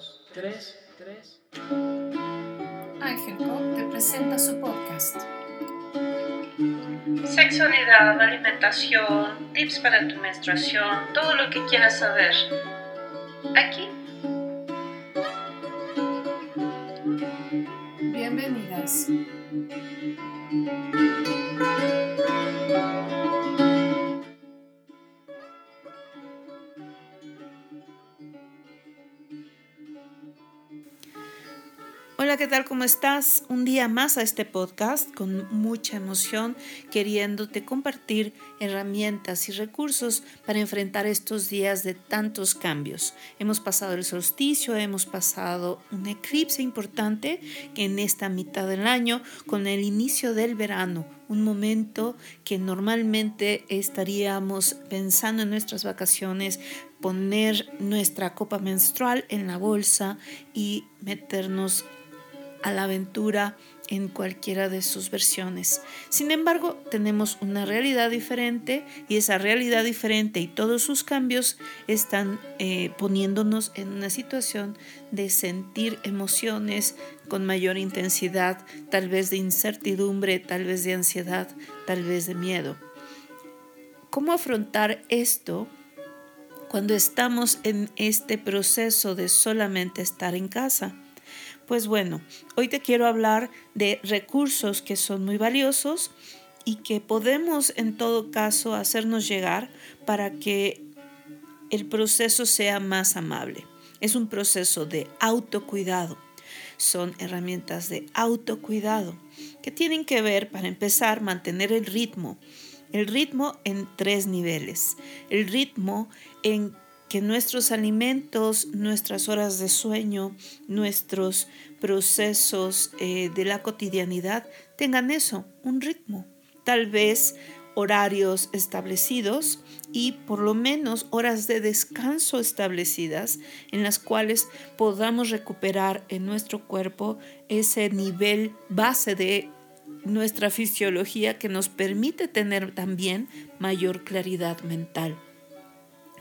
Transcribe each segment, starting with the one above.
dos, tres, tres. Ángel Pop te presenta su podcast. Sexualidad, alimentación, tips para tu menstruación, todo lo que quieras saber. Aquí. Bienvenidas. Hola, ¿qué tal? ¿Cómo estás? Un día más a este podcast con mucha emoción, queriéndote compartir herramientas y recursos para enfrentar estos días de tantos cambios. Hemos pasado el solsticio, hemos pasado un eclipse importante en esta mitad del año, con el inicio del verano, un momento que normalmente estaríamos pensando en nuestras vacaciones, poner nuestra copa menstrual en la bolsa y meternos a la aventura en cualquiera de sus versiones. Sin embargo, tenemos una realidad diferente y esa realidad diferente y todos sus cambios están eh, poniéndonos en una situación de sentir emociones con mayor intensidad, tal vez de incertidumbre, tal vez de ansiedad, tal vez de miedo. ¿Cómo afrontar esto cuando estamos en este proceso de solamente estar en casa? Pues bueno, hoy te quiero hablar de recursos que son muy valiosos y que podemos en todo caso hacernos llegar para que el proceso sea más amable. Es un proceso de autocuidado. Son herramientas de autocuidado que tienen que ver, para empezar, mantener el ritmo. El ritmo en tres niveles. El ritmo en que nuestros alimentos, nuestras horas de sueño, nuestros procesos eh, de la cotidianidad tengan eso, un ritmo. Tal vez horarios establecidos y por lo menos horas de descanso establecidas en las cuales podamos recuperar en nuestro cuerpo ese nivel base de nuestra fisiología que nos permite tener también mayor claridad mental.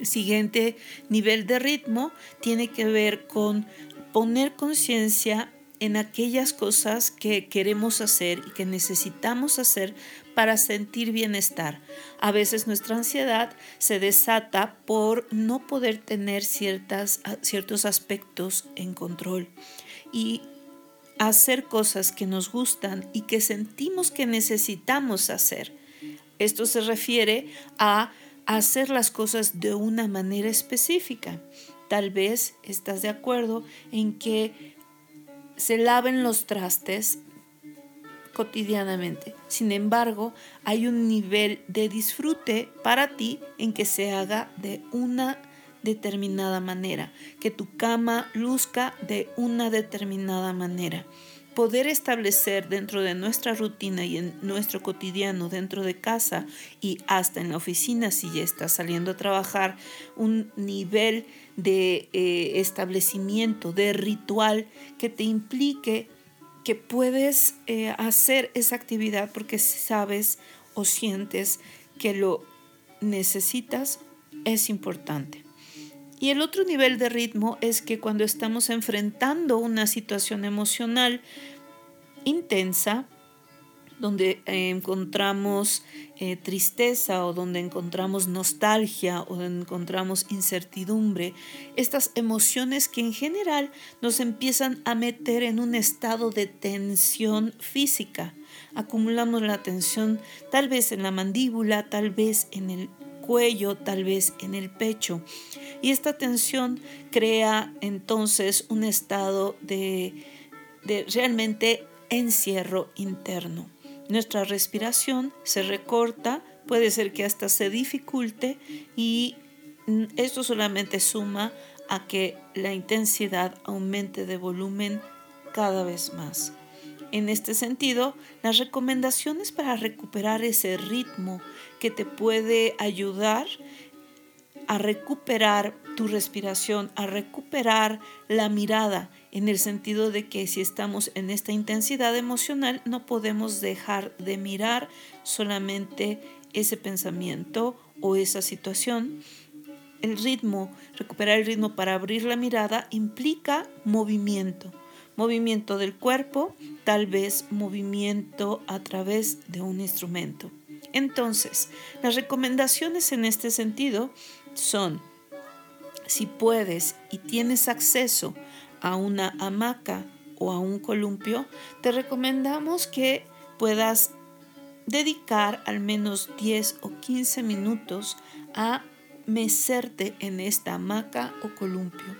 El siguiente nivel de ritmo tiene que ver con poner conciencia en aquellas cosas que queremos hacer y que necesitamos hacer para sentir bienestar. A veces nuestra ansiedad se desata por no poder tener ciertas, ciertos aspectos en control y hacer cosas que nos gustan y que sentimos que necesitamos hacer. Esto se refiere a hacer las cosas de una manera específica. Tal vez estás de acuerdo en que se laven los trastes cotidianamente. Sin embargo, hay un nivel de disfrute para ti en que se haga de una determinada manera, que tu cama luzca de una determinada manera poder establecer dentro de nuestra rutina y en nuestro cotidiano, dentro de casa y hasta en la oficina, si ya estás saliendo a trabajar, un nivel de eh, establecimiento, de ritual que te implique que puedes eh, hacer esa actividad porque sabes o sientes que lo necesitas, es importante. Y el otro nivel de ritmo es que cuando estamos enfrentando una situación emocional intensa, donde encontramos eh, tristeza o donde encontramos nostalgia o donde encontramos incertidumbre, estas emociones que en general nos empiezan a meter en un estado de tensión física. Acumulamos la tensión tal vez en la mandíbula, tal vez en el cuello, tal vez en el pecho. Y esta tensión crea entonces un estado de, realmente encierro interno. Nuestra respiración se recorta, puede ser que hasta se dificulte y esto solamente suma a que la intensidad aumente de volumen cada vez más. En este sentido, las recomendaciones para recuperar ese ritmo que te puede ayudar a recuperar tu respiración, a recuperar la mirada, en el sentido de que si estamos en esta intensidad emocional no podemos dejar de mirar solamente ese pensamiento o esa situación el ritmo, recuperar el ritmo para abrir la mirada implica movimiento. Movimiento del cuerpo, tal vez movimiento a través de un instrumento. Entonces, las recomendaciones en este sentido son, si puedes y tienes acceso a una hamaca o a un columpio, te recomendamos que puedas dedicar al menos 10 o 15 minutos a mecerte en esta hamaca o columpio.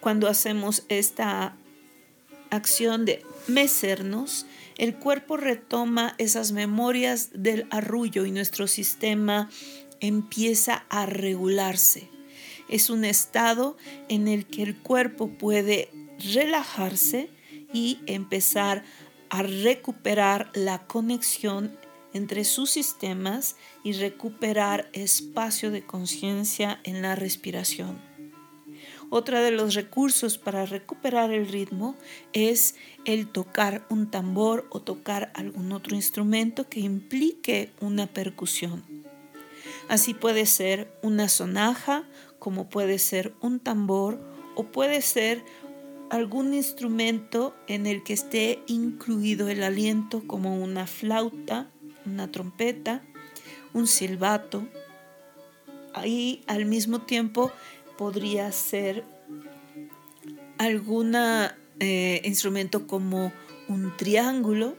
Cuando hacemos esta acción de mecernos, el cuerpo retoma esas memorias del arrullo y nuestro sistema empieza a regularse. Es un estado en el que el cuerpo puede relajarse y empezar a recuperar la conexión entre sus sistemas y recuperar espacio de conciencia en la respiración. Otro de los recursos para recuperar el ritmo es el tocar un tambor o tocar algún otro instrumento que implique una percusión. Así puede ser una sonaja, como puede ser un tambor o puede ser algún instrumento en el que esté incluido el aliento como una flauta, una trompeta, un silbato. Ahí al mismo tiempo podría ser algún eh, instrumento como un triángulo.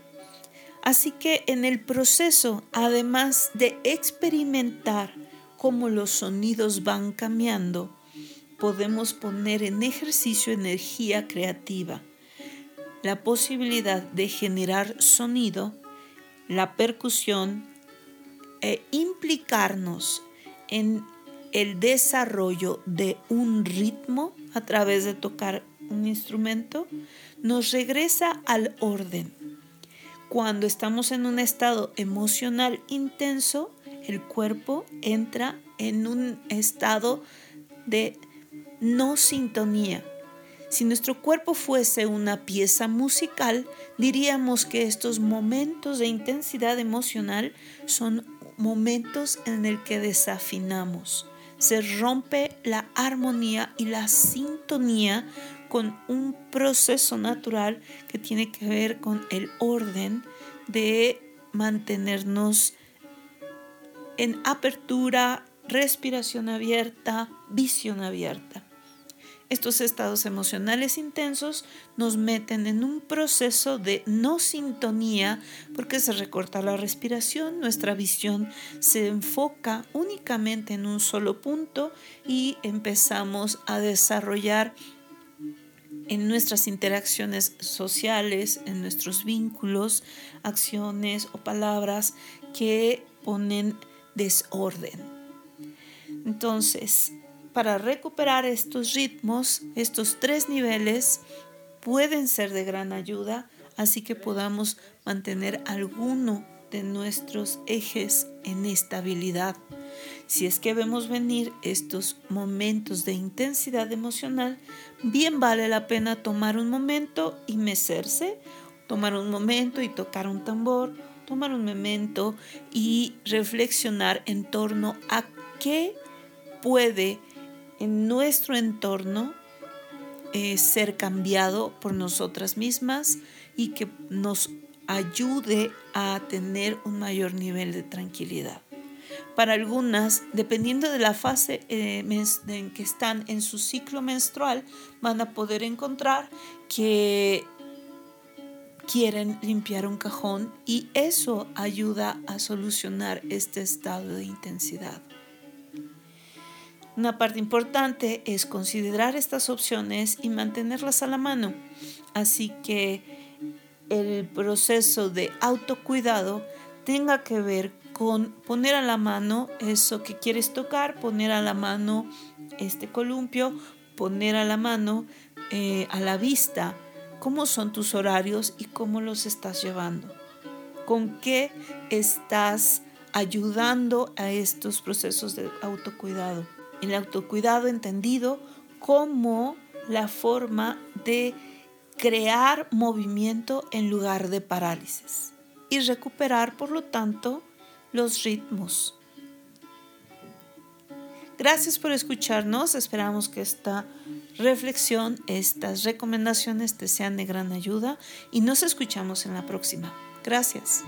Así que en el proceso, además de experimentar cómo los sonidos van cambiando, podemos poner en ejercicio energía creativa, la posibilidad de generar sonido, la percusión e implicarnos en el desarrollo de un ritmo a través de tocar un instrumento, nos regresa al orden. Cuando estamos en un estado emocional intenso, el cuerpo entra en un estado de no sintonía. Si nuestro cuerpo fuese una pieza musical, diríamos que estos momentos de intensidad emocional son momentos en el que desafinamos se rompe la armonía y la sintonía con un proceso natural que tiene que ver con el orden de mantenernos en apertura, respiración abierta, visión abierta. Estos estados emocionales intensos nos meten en un proceso de no sintonía porque se recorta la respiración, nuestra visión se enfoca únicamente en un solo punto y empezamos a desarrollar en nuestras interacciones sociales, en nuestros vínculos, acciones o palabras que ponen desorden. Entonces, para recuperar estos ritmos, estos tres niveles pueden ser de gran ayuda, así que podamos mantener alguno de nuestros ejes en estabilidad. Si es que vemos venir estos momentos de intensidad emocional, bien vale la pena tomar un momento y mecerse, tomar un momento y tocar un tambor, tomar un momento y reflexionar en torno a qué puede en nuestro entorno eh, ser cambiado por nosotras mismas y que nos ayude a tener un mayor nivel de tranquilidad. Para algunas, dependiendo de la fase eh, en que están en su ciclo menstrual, van a poder encontrar que quieren limpiar un cajón y eso ayuda a solucionar este estado de intensidad. Una parte importante es considerar estas opciones y mantenerlas a la mano. Así que el proceso de autocuidado tenga que ver con poner a la mano eso que quieres tocar, poner a la mano este columpio, poner a la mano eh, a la vista cómo son tus horarios y cómo los estás llevando. Con qué estás ayudando a estos procesos de autocuidado el autocuidado entendido como la forma de crear movimiento en lugar de parálisis y recuperar, por lo tanto, los ritmos. Gracias por escucharnos. Esperamos que esta reflexión, estas recomendaciones te sean de gran ayuda y nos escuchamos en la próxima. Gracias.